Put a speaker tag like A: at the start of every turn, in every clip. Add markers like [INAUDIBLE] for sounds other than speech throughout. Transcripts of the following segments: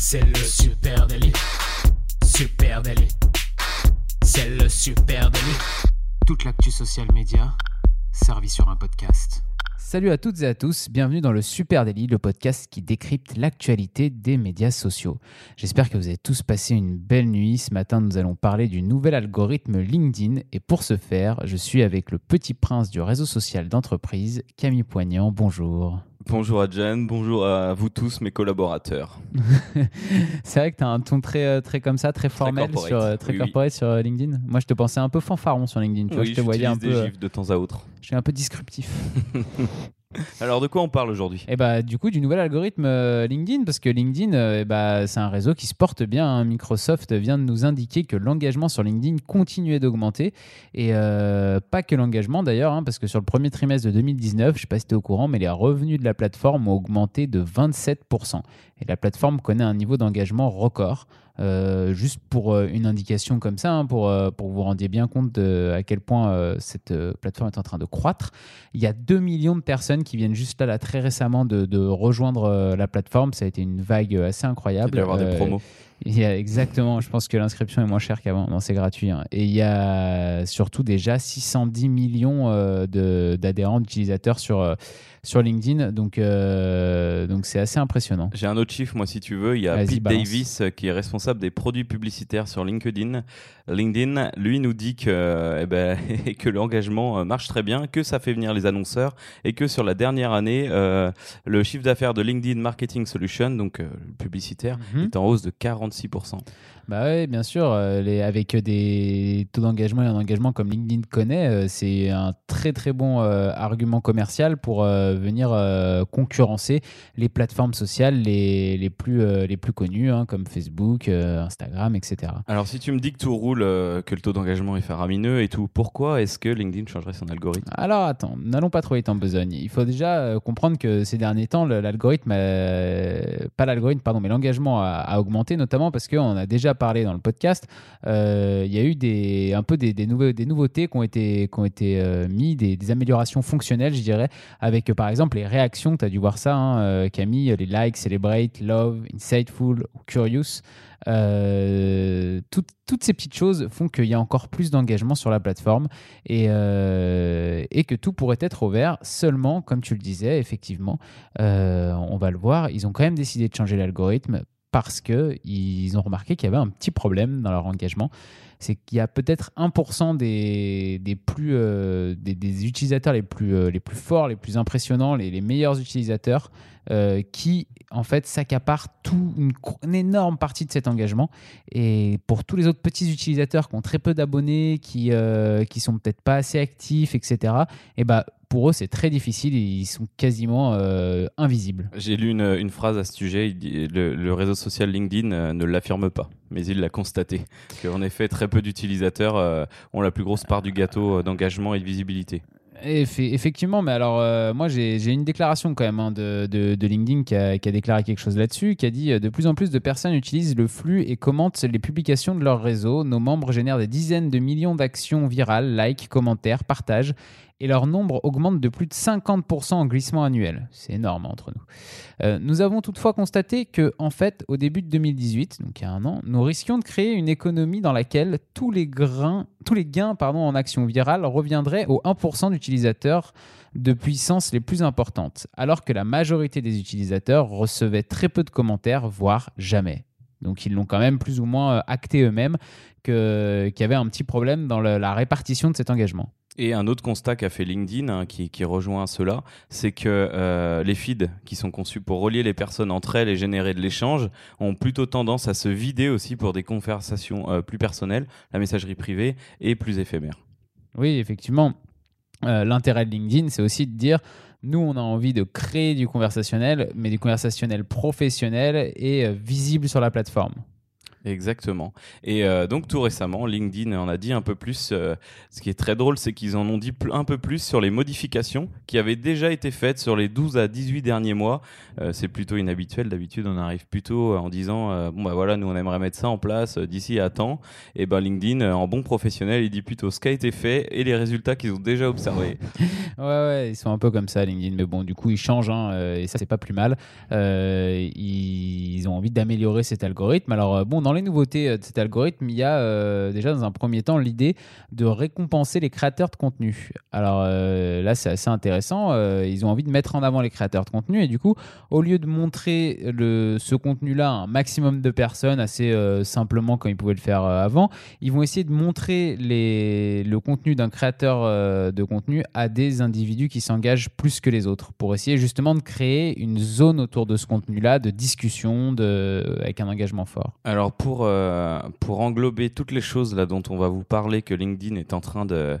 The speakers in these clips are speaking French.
A: C'est le super délit. Super délit. C'est le super délit. Toute l'actu social média servie sur un podcast.
B: Salut à toutes et à tous, bienvenue dans le Super Daily, le podcast qui décrypte l'actualité des médias sociaux. J'espère que vous avez tous passé une belle nuit. Ce matin, nous allons parler du nouvel algorithme LinkedIn et pour ce faire, je suis avec le petit prince du réseau social d'entreprise, Camille Poignant. Bonjour.
C: Bonjour à Jen, bonjour à vous tous, mes collaborateurs. [LAUGHS]
B: c'est vrai que tu as un ton très, euh, très comme ça, très formel, très sur, euh, très corporate sur euh, LinkedIn. Moi, je te pensais un peu fanfaron sur LinkedIn. Tu vois, je te voyais un
C: peu.
B: Des
C: gifs de temps à autre.
B: Je suis un peu disruptif. [LAUGHS] [LAUGHS]
C: Alors, de quoi on parle aujourd'hui?
B: Eh bah, du coup, du nouvel algorithme LinkedIn, parce que LinkedIn, eh bah, c'est un réseau qui se porte bien. Hein. Microsoft vient de nous indiquer que l'engagement sur LinkedIn continuait d'augmenter. Et pas que l'engagement d'ailleurs, hein, parce que sur le premier trimestre de 2019, je ne sais pas si tu es au courant, mais les revenus de la plateforme ont augmenté de 27%. Et la plateforme connaît un niveau d'engagement record. Euh, juste pour euh, une indication comme ça, hein, pour, euh, pour que vous vous rendiez bien compte de à quel point cette plateforme est en train de croître. Il y a 2 millions de personnes qui viennent juste là, là très récemment de, de rejoindre la plateforme. Ça a été une vague assez incroyable.
C: Il y avoir des promos.
B: Il y a exactement, je pense que l'inscription est moins chère qu'avant, non c'est gratuit. Hein. Et il y a surtout déjà 610 millions d'adhérents, d'utilisateurs sur, sur LinkedIn. Donc, euh, donc c'est assez impressionnant.
C: J'ai un autre chiffre, moi, si tu veux. Il y a Pete Davis euh, qui est responsable des produits publicitaires sur LinkedIn. LinkedIn, lui, nous dit que, [LAUGHS] eh ben, que l'engagement euh, marche très bien, que ça fait venir les annonceurs et que sur la dernière année, le chiffre d'affaires de LinkedIn Marketing Solution, donc publicitaire, mhm. est en hausse de 46%.
B: Bah oui, bien sûr. les, avec des taux d'engagement et un engagement comme LinkedIn connaît, c'est un très très bon argument commercial pour venir euh, concurrencer les plateformes sociales les, les plus, euh, les plus connues, hein, comme Facebook, euh, Instagram, etc.
C: Alors, si tu me dis que tout roule, que le taux d'engagement est faramineux et tout, pourquoi est-ce que LinkedIn changerait son algorithme?
B: Alors, attends, n'allons pas trop vite en besogne. Il faut déjà comprendre que ces derniers temps, l'algorithme, pas l'algorithme, pardon, mais l'engagement a, augmenté, notamment parce qu'on a déjà parlé dans le podcast. Il y a eu des, un peu des, des, des nouveautés qui ont été, qui ont été mis, des, améliorations fonctionnelles, je dirais, avec par exemple, les réactions, tu as dû voir ça, hein, euh, Camille, les likes, celebrate, love, insightful curious. Euh, toutes ces petites choses font qu'il y a encore plus d'engagement sur la plateforme et, euh, et, que tout pourrait être ouvert seulement, comme tu le disais, effectivement, on va le voir, ils ont quand même décidé de changer l'algorithme parce qu'ils ont remarqué qu'il y avait un petit problème dans leur engagement c'est qu'il y a peut-être 1% des, plus, euh, des, utilisateurs les plus, euh, les plus forts, les plus impressionnants, les, meilleurs utilisateurs euh, qui, en fait, s'accaparent tout, une, énorme partie de cet engagement. Et pour tous les autres petits utilisateurs qui ont très peu d'abonnés, qui ne sont peut-être pas assez actifs, etc., et bah, pour eux, c'est très difficile et ils sont quasiment invisibles.
C: J'ai lu une, une, phrase à ce sujet. le, le, réseau social LinkedIn ne l'affirme pas, mais il l'a constaté. Qu'en effet, très peu d'utilisateurs euh, ont la plus grosse part du gâteau euh, d'engagement et de visibilité.
B: Effectivement, mais alors euh, moi j'ai une déclaration quand même hein, de, de, LinkedIn qui a, qui a, déclaré quelque chose là-dessus, qui a dit de plus en plus de personnes utilisent le flux et commentent les publications de leur réseau. Nos membres génèrent des dizaines de millions d'actions virales, likes, commentaires, partages et leur nombre augmente de plus de 50% en glissement annuel. C'est énorme entre nous. Euh, nous avons toutefois constaté que, en fait, au début de 2018, donc il y a un an, nous risquions de créer une économie dans laquelle tous les, grains, tous les gains pardon, en action virale reviendraient aux 1% d'utilisateurs de puissance les plus importantes, alors que la majorité des utilisateurs recevaient très peu de commentaires, voire jamais. Donc ils l'ont quand même plus ou moins euh, acté eux-mêmes qu'il y avait un petit problème dans la répartition de cet engagement.
C: Et un autre constat qu'a fait LinkedIn, hein, qui, rejoint cela, c'est que euh, les feeds qui sont conçus pour relier les personnes entre elles et générer de l'échange ont plutôt tendance à se vider aussi pour des conversations euh, plus personnelles, la messagerie privée est plus éphémère.
B: Oui, effectivement. Euh, l'intérêt de LinkedIn, c'est aussi de dire nous, on a envie de créer du conversationnel, mais du conversationnel professionnel et visible sur la plateforme.
C: Exactement. Et euh, donc tout récemment, LinkedIn en a dit un peu plus. Euh, ce qui est très drôle, c'est qu'ils en ont dit un peu plus sur les modifications qui avaient déjà été faites sur les 12 à 18 derniers mois. Euh, c'est plutôt inhabituel. D'habitude, on arrive plutôt en disant bon bah voilà, nous on aimerait mettre ça en place d'ici à temps. Et ben LinkedIn, en bon professionnel, il dit plutôt ce qui a été fait et les résultats qu'ils ont déjà observés. [LAUGHS]
B: ouais ouais, ils sont un peu comme ça LinkedIn, mais bon du coup ils changent hein, et ça c'est pas plus mal. ils ont envie d'améliorer cet algorithme. Alors bon dans les nouveautés euh, de cet algorithme, il y a euh, déjà dans un premier temps l'idée de récompenser les créateurs de contenu. Alors euh, là, c'est assez intéressant. ils ont envie de mettre en avant les créateurs de contenu et du coup, au lieu de montrer le, ce contenu-là à un maximum de personnes assez simplement comme ils pouvaient le faire avant, ils vont essayer de montrer le contenu d'un créateur de contenu à des individus qui s'engagent plus que les autres pour essayer justement de créer une zone autour de ce contenu-là de discussion avec un engagement fort.
C: Alors pour, euh, pour englober toutes les choses là dont on va vous parler que LinkedIn est en train de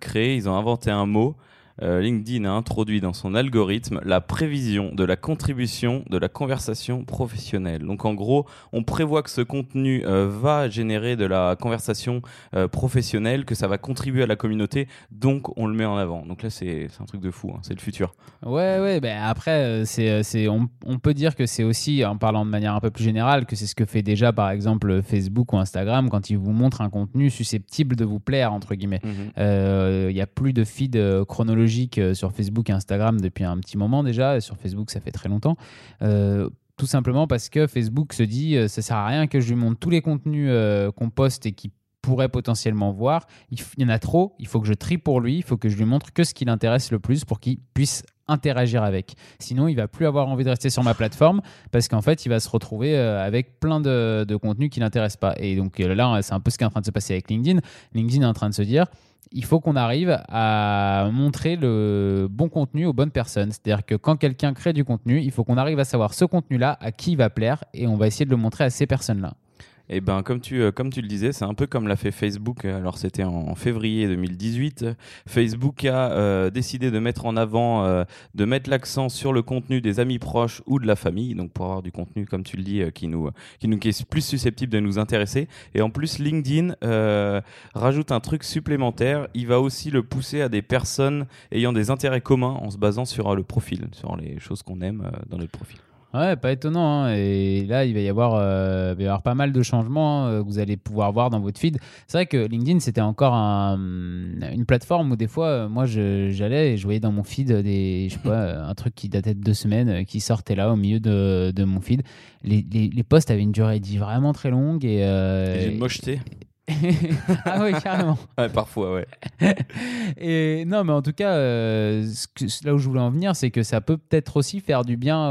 C: créer, ils ont inventé un mot euh, LinkedIn a introduit dans son algorithme la prévision de la contribution de la conversation professionnelle. Donc en gros, on prévoit que ce contenu euh, va générer de la conversation euh, professionnelle, que ça va contribuer à la communauté, donc on le met en avant. Donc là, c'est un truc de fou, hein. c'est le futur.
B: Ouais, ouais, ben après, c'est on, on, peut dire que c'est aussi, en parlant de manière un peu plus générale, que c'est ce que fait déjà par exemple Facebook ou Instagram quand ils vous montrent un contenu susceptible de vous plaire, entre guillemets. Mhm. Il n'y a plus de feed chronologique euh, sur Facebook et Instagram depuis un petit moment déjà. Sur Facebook, ça fait très longtemps. Euh, tout simplement parce que Facebook se dit euh, ça sert à rien que je lui montre tous les contenus qu'on poste et qui pourrait potentiellement voir. Il, y en a trop, il faut que je trie pour lui, il faut que je lui montre que ce qui l'intéresse le plus pour qu'il puisse interagir avec. Sinon, il va plus avoir envie de rester sur ma plateforme parce qu'en fait, il va se retrouver avec plein de, de contenus qui l'intéressent pas. Et donc là, c'est un peu ce qui est en train de se passer avec LinkedIn. LinkedIn est en train de se dire il faut qu'on arrive à montrer le bon contenu aux bonnes personnes. C'est-à-dire que quand quelqu'un crée du contenu, il faut qu'on arrive à savoir ce contenu-là, à qui il va plaire, et on va essayer de le montrer à ces personnes-là.
C: Et eh ben comme tu euh, comme tu le disais, c'est un peu comme l'a fait Facebook. Alors c'était en, février 2018. Facebook a euh, décidé de mettre en avant, euh, de mettre l'accent sur le contenu des amis proches ou de la famille. Donc pour avoir du contenu, comme tu le dis, qui nous qui nous qui est plus susceptible de nous intéresser. Et en plus, LinkedIn rajoute un truc supplémentaire. Il va aussi le pousser à des personnes ayant des intérêts communs en se basant sur le profil, sur les choses qu'on aime dans notre profil.
B: Ouais, pas étonnant. Hein. Et là, il va, y avoir, euh, il va y avoir pas mal de changements euh, que vous allez pouvoir voir dans votre feed. C'est vrai que LinkedIn, c'était encore une plateforme où des fois, euh, moi, j'allais et je voyais dans mon feed des, je sais pas, [LAUGHS] un truc qui datait de deux semaines qui sortait là au milieu de, de mon feed. Les, les, les, posts avaient une durée de vie vraiment très longue. Et,
C: et une mocheté. [LAUGHS]
B: ah oui, carrément.
C: ouais, parfois, ouais. [LAUGHS]
B: Et non, mais en tout cas, euh, là où je voulais en venir, c'est que ça peut peut-être aussi faire du bien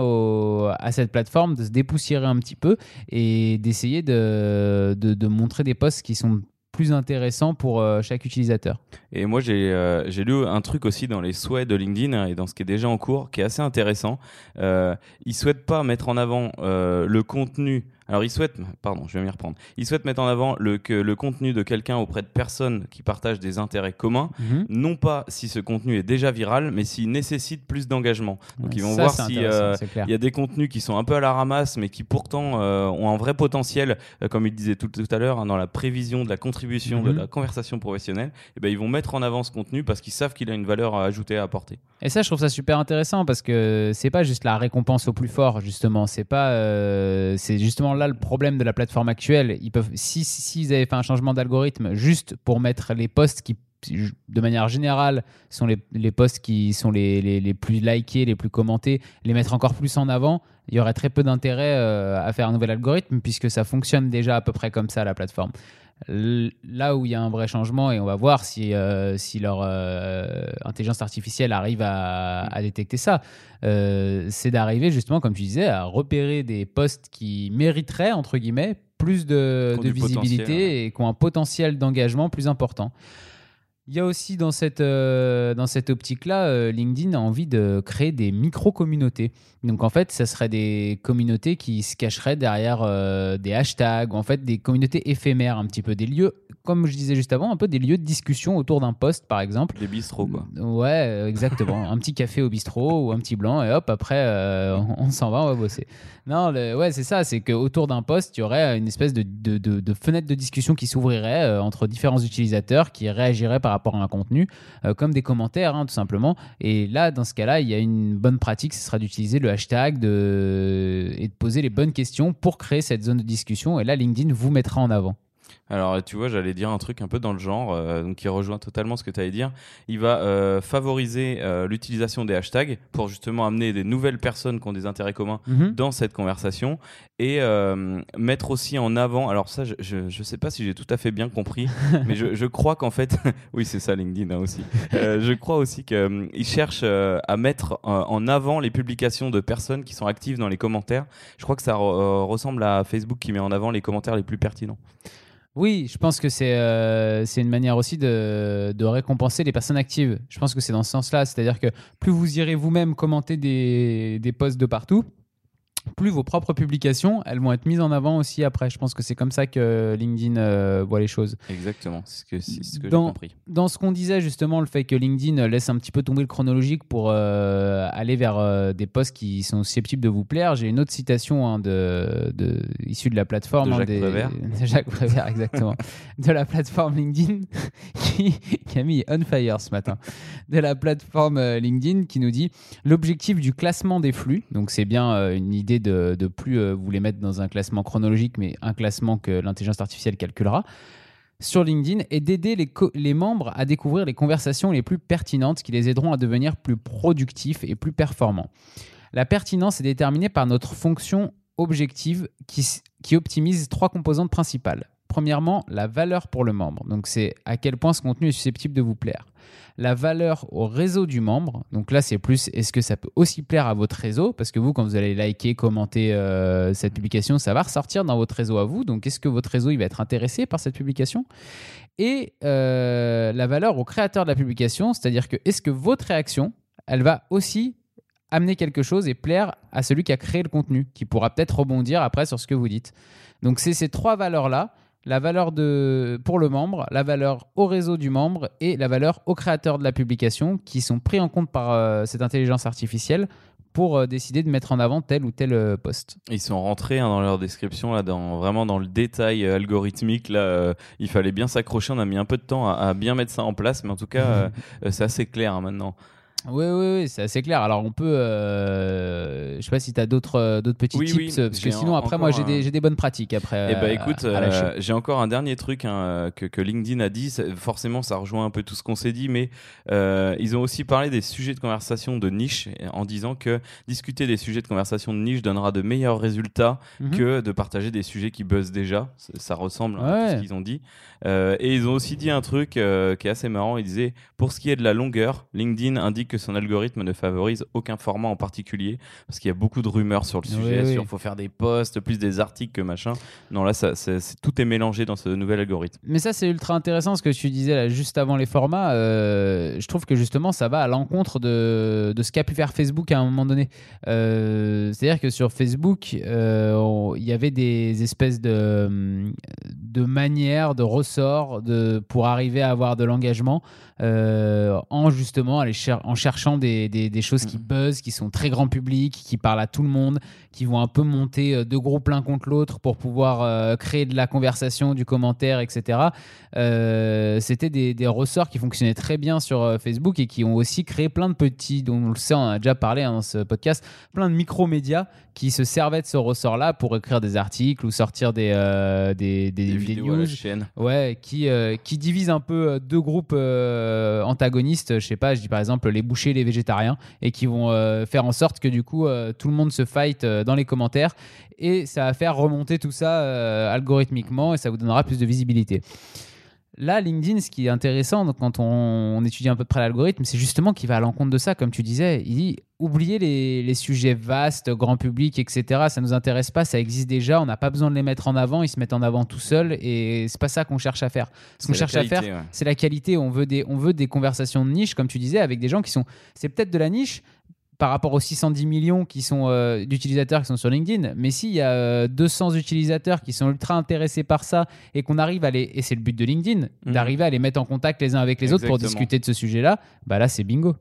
B: à cette plateforme de se dépoussiérer un petit peu et d'essayer de, de, montrer des posts qui sont plus intéressants pour euh, chaque utilisateur.
C: Et moi, euh, j'ai lu un truc aussi dans les souhaits de LinkedIn hein, et dans ce qui est déjà en cours, qui est assez intéressant. ils ne souhaitent pas mettre en avant le contenu alors, il souhaite, pardon, je vais m'y reprendre. Il souhaite mettre en avant le, que le contenu de quelqu'un auprès de personnes qui partagent des intérêts communs, mhm. non pas si ce contenu est déjà viral, mais s'il nécessite plus d'engagement. Donc, ils vont voir s'il euh, y a des contenus qui sont un peu à la ramasse, mais qui pourtant euh, ont un vrai potentiel, euh, comme il disait tout, tout à l'heure, hein, dans la prévision de la contribution de mhm. la conversation professionnelle. Et eh ben, ils vont mettre en avant ce contenu parce qu'ils savent qu'il a une valeur ajoutée à apporter.
B: Et ça, je trouve ça super intéressant parce que c'est pas juste la récompense au plus fort, justement. C'est pas, c'est justement là le problème de la plateforme actuelle. Ils peuvent, si s'ils avaient fait un changement d'algorithme juste pour mettre les posts qui de manière générale, sont les, les posts qui sont les, les, les, plus likés, les plus commentés, les mettre encore plus en avant, il y aurait très peu d'intérêt euh, à faire un nouvel algorithme puisque ça fonctionne déjà à peu près comme ça la plateforme. Là où il y a un vrai changement, et on va voir si, euh, si leur euh, intelligence artificielle arrive à, détecter ça, c'est d'arriver justement, comme tu disais, à repérer des postes qui mériteraient, entre guillemets, plus de, visibilité et qui ont un potentiel d'engagement plus important. Il y a aussi dans cette, euh, dans cette optique-là, euh, LinkedIn a envie de créer des micro-communautés. Donc en fait, ça serait des communautés qui se cacheraient derrière euh, des hashtags, ou en fait des communautés éphémères, un petit peu des lieux, comme je disais juste avant, un peu des lieux de discussion autour d'un poste, par exemple.
C: Des bistrots, quoi.
B: Ouais, exactement. un petit café au bistrot ou un petit blanc, et hop, après, on, s'en va, on va bosser. Non, ouais, c'est ça, c'est qu'autour d'un poste, il y aurait une espèce de, de, de, fenêtre de discussion qui s'ouvrirait entre différents utilisateurs qui réagiraient par rapport à un contenu, euh, comme des commentaires, hein, tout simplement. Et là, dans ce cas-là, il y a une bonne pratique, ce sera d'utiliser le hashtag de... et de poser les bonnes questions pour créer cette zone de discussion. Et là, LinkedIn vous mettra en avant.
C: Alors, tu vois, j'allais dire un truc un peu dans le genre, euh, donc qui rejoint totalement ce que tu allais dire. Il va euh, favoriser euh, l'utilisation des hashtags pour justement amener des nouvelles personnes qui ont des intérêts communs mhm. dans cette conversation et mettre aussi en avant. Alors, ça, je ne sais pas si j'ai tout à fait bien compris, [LAUGHS] mais je, crois qu'en fait, [LAUGHS] oui, c'est ça LinkedIn hein, aussi. je crois aussi qu'il cherche à mettre en avant les publications de personnes qui sont actives dans les commentaires. Je crois que ça ressemble à Facebook qui met en avant les commentaires les plus pertinents.
B: Oui, je pense que c'est euh, une manière aussi de, récompenser les personnes actives. Je pense que c'est dans ce sens-là. C'est-à-dire que plus vous irez vous-même commenter des, des posts de partout, plus vos propres publications, elles vont être mises en avant aussi après. Je pense que c'est comme ça que LinkedIn euh, voit les choses.
C: Exactement, c'est ce que, ce que
B: j'ai
C: compris.
B: Dans ce qu'on disait justement, le fait que LinkedIn laisse un petit peu tomber le chronologique pour euh, aller vers euh, des posts qui sont susceptibles de vous plaire, j'ai une autre citation hein, de, de, issue de la plateforme.
C: De hein, Jacques hein, Prévert. [LAUGHS]
B: Jacques Prévert, exactement. de la plateforme LinkedIn [LAUGHS] qui, qui, a mis on fire ce matin. De la plateforme LinkedIn qui nous dit l'objectif du classement des flux, donc c'est bien une idée de, de plus euh, vous les mettre dans un classement chronologique, mais un classement que l'intelligence artificielle calculera sur LinkedIn et d'aider les, membres à découvrir les conversations les plus pertinentes qui les aideront à devenir plus productifs et plus performants. La pertinence est déterminée par notre fonction objective qui optimise trois composantes principales. Premièrement, la valeur pour le membre. Donc c'est à quel point ce contenu est susceptible de vous plaire la valeur au réseau du membre. Donc là, c'est plus est-ce que ça peut aussi plaire à votre réseau? Parce que vous, quand vous allez liker, commenter euh, cette publication, ça va ressortir dans votre réseau à vous. Donc est-ce que votre réseau il va être intéressé par cette publication? Et euh, la valeur au créateur de la publication, c'est-à-dire que est-ce que votre réaction, elle va aussi amener quelque chose et plaire à celui qui a créé le contenu, qui pourra peut-être rebondir après sur ce que vous dites? Donc c'est ces trois valeurs-là la valeur de, pour le membre, la valeur au réseau du membre et la valeur au créateur de la publication qui sont pris en compte par euh, cette intelligence artificielle pour euh, décider de mettre en avant tel ou tel euh, poste.
C: Ils sont rentrés hein, dans leur description, là, dans, vraiment dans le détail algorithmique. Là, il fallait bien s'accrocher. On a mis un peu de temps à, bien mettre ça en place, mais en tout cas, [LAUGHS] c'est assez clair hein, maintenant.
B: Oui, oui, oui, c'est assez clair. Alors, on peut. Euh, je sais pas si tu as d'autres euh, d'autres petits tips, parce que sinon, après, moi, j'ai des, des, bonnes pratiques. Après,
C: eh ben, écoute, euh, j'ai encore un dernier truc hein, que, que, LinkedIn a dit. Forcément, ça rejoint un peu tout ce qu'on s'est dit, mais ils ont aussi parlé des sujets de conversation de niche en disant que discuter des sujets de conversation de niche donnera de meilleurs résultats mhm. que de partager des sujets qui buzzent déjà. Ça, ressemble à ce qu'ils ont dit. et ils ont aussi dit un truc qui est assez marrant. Ils disaient pour ce qui est de la longueur, LinkedIn indique que son algorithme ne favorise aucun format en particulier parce qu'il y a beaucoup de rumeurs sur le sujet, sur faut faire des posts, plus des articles que machin. Non, là, ça, tout est mélangé dans ce nouvel algorithme.
B: Mais ça, c'est ultra intéressant ce que tu disais là, juste avant les formats. Euh, je trouve que justement, ça va à l'encontre de, de, ce qu'a pu faire Facebook à un moment donné. Euh, c'est-à-dire que sur Facebook, euh, il y avait des espèces de, de manières, de ressorts de, pour arriver à avoir de l'engagement. En justement aller en cherchant des, des, choses qui mm. buzzent, qui sont très grand public, qui parlent à tout le monde, qui vont un peu monter euh, deux groupes l'un contre l'autre pour pouvoir euh, créer de la conversation, du commentaire, etc. C'était des, des, ressorts qui fonctionnaient très bien sur Facebook et qui ont aussi créé plein de petits, dont on le sait, on a déjà parlé hein, dans ce podcast, plein de micro-médias qui se servaient de ce ressort-là pour écrire des articles ou sortir des, des, des,
C: vidéos news,
B: ouais, qui, qui divisent un peu deux groupes euh, antagonistes, je sais pas, je dis par exemple les les végétariens, et qui vont euh, faire en sorte que du coup euh, tout le monde se fight dans les commentaires, et ça va faire remonter tout ça algorithmiquement, et ça vous donnera plus de visibilité. Là, LinkedIn, ce qui est intéressant quand on, étudie un peu près l'algorithme, c'est justement qu'il va à l'encontre de ça, comme tu disais. Il dit oubliez les, sujets vastes, grand public, etc. Ça nous intéresse pas, ça existe déjà. On n'a pas besoin de les mettre en avant. Ils se mettent en avant tout seuls, et c'est pas ça qu'on cherche à faire. Ce qu'on cherche à faire, c'est la qualité. On veut des, on veut des conversations de niche, comme tu disais, avec des gens qui sont. C'est peut-être de la niche, par rapport aux 610 millions qui sont euh, d'utilisateurs qui sont sur LinkedIn. Mais s'il y a 200 euh, utilisateurs qui sont ultra intéressés par ça et qu'on arrive à les et c'est le but de LinkedIn, mhm. d'arriver à les mettre en contact les uns avec les autres pour discuter de ce sujet-là, bah là c'est bingo.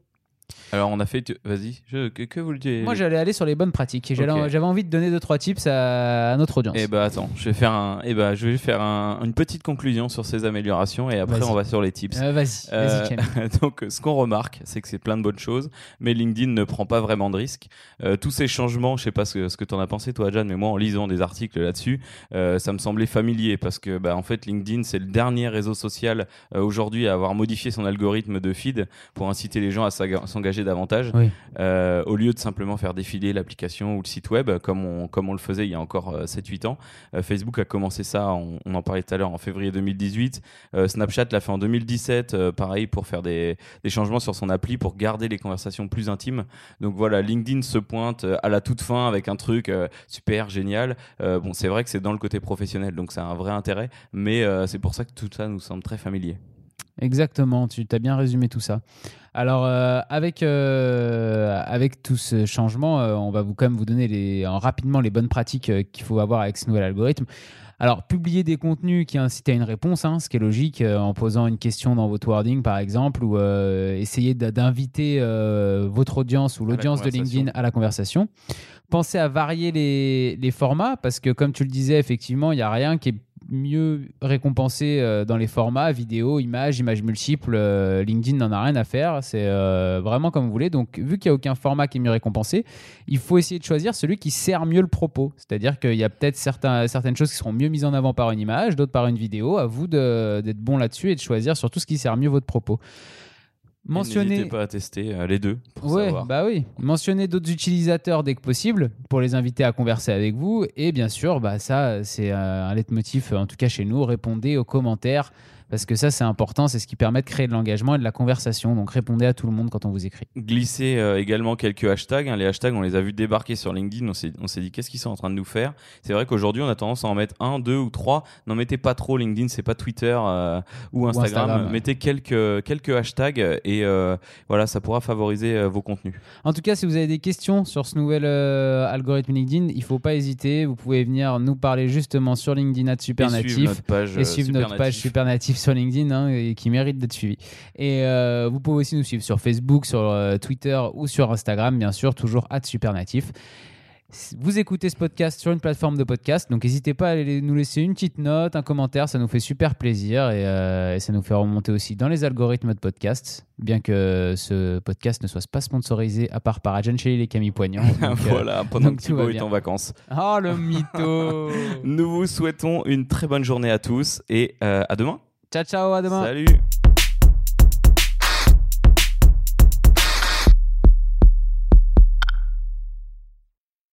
C: Alors on a fait, vas-y, que, vous le dites
B: Moi j'allais aller sur les bonnes pratiques et j'avais envie de donner deux trois tips à, notre audience.
C: Eh bah attends, je vais faire un, eh bah je vais faire une petite conclusion sur ces améliorations et après on va sur les tips.
B: Euh, vas-y,
C: euh, [LAUGHS] donc ce qu'on remarque, c'est que c'est plein de bonnes choses, mais LinkedIn ne prend pas vraiment de risques. Euh, tous ces changements, je sais pas ce, ce que tu en as pensé toi, Jan, mais moi en lisant des articles là-dessus, ça me semblait familier parce que bah en fait LinkedIn c'est le dernier réseau social aujourd'hui à avoir modifié son algorithme de feed pour inciter les gens à s'engager davantage, euh, au lieu de simplement faire défiler l'application ou le site web comme on, comme on le faisait il y a encore 7-8 euh, ans. Euh, Facebook a commencé ça, on, en parlait tout à l'heure, en février 2018. Snapchat l'a fait en 2017, pareil, pour faire des, des, changements sur son appli, pour garder les conversations plus intimes. Donc voilà, LinkedIn se pointe à la toute fin avec un truc super génial. bon, c'est vrai que c'est dans le côté professionnel, donc c'est un vrai intérêt, mais c'est pour ça que tout ça nous semble très familier.
B: Exactement, tu as bien résumé tout ça. Alors, euh, avec, euh, avec tout ce changement, euh, on va vous, quand même vous donner les, rapidement les bonnes pratiques qu'il faut avoir avec ce nouvel algorithme. Alors, publier des contenus qui incitent à une réponse, hein, ce qui est logique, en posant une question dans votre wording, par exemple, ou essayer d'inviter votre audience ou l'audience de LinkedIn à la conversation. Pensez à varier les, les formats, parce que, comme tu le disais, effectivement, il n'y a rien qui est mieux récompensé euh, dans les formats vidéo, images, images multiples. Euh, LinkedIn n'en a rien à faire. C'est euh, vraiment comme vous voulez. Donc, vu qu'il n'y a aucun format qui est mieux récompensé, il faut essayer de choisir celui qui sert mieux le propos. C'est-à-dire qu'il y a peut-être certaines choses qui seront mieux mises en avant par une image, d'autres par une vidéo. À vous d'être bon là-dessus et de choisir surtout ce qui sert mieux votre propos.
C: N'hésitez pas à tester les deux. Pour
B: ouais, bah oui. Mentionnez d'autres utilisateurs dès que possible pour les inviter à converser avec vous. Et bien sûr, bah ça, c'est un leitmotiv, en tout cas chez nous. Répondez aux commentaires parce que ça c'est important, c'est ce qui permet de créer de l'engagement et de la conversation. Donc répondez à tout le monde quand on vous écrit.
C: Glissez euh, également quelques hashtags. Hein. Les hashtags, on les a vus débarquer sur LinkedIn. On s'est dit qu'est-ce qu'ils sont en train de nous faire? C'est vrai qu'aujourd'hui on a tendance à en mettre un, deux ou trois. N'en mettez pas trop. LinkedIn, c'est pas Twitter euh, ou, Instagram. Mettez quelques quelques hashtags et euh, voilà, ça pourra favoriser vos contenus.
B: En tout cas, si vous avez des questions sur ce nouvel algorithme LinkedIn, il faut pas hésiter. Vous pouvez venir nous parler justement sur LinkedIn à Supernatif
C: et suivre notre page,
B: et suivre notre page Supernatif sur LinkedIn hein, et qui mérite d'être suivi. Et euh, vous pouvez aussi nous suivre sur Facebook, sur euh, Twitter ou sur Instagram, bien sûr, toujours @supernatif. Vous écoutez ce podcast sur une plateforme de podcast, donc n'hésitez pas à aller nous laisser une petite note, un commentaire, ça nous fait super plaisir et, euh, ça nous fait remonter aussi dans les algorithmes de podcast, bien que ce podcast ne soit pas sponsorisé à part par Adjan Shelley et Camille Poignant. [LAUGHS]
C: voilà, pendant que Thibaut est en vacances.
B: Oh le mytho [LAUGHS]
C: Nous vous souhaitons une très bonne journée à tous et à demain
B: Ciao, ciao, à demain.
C: Salut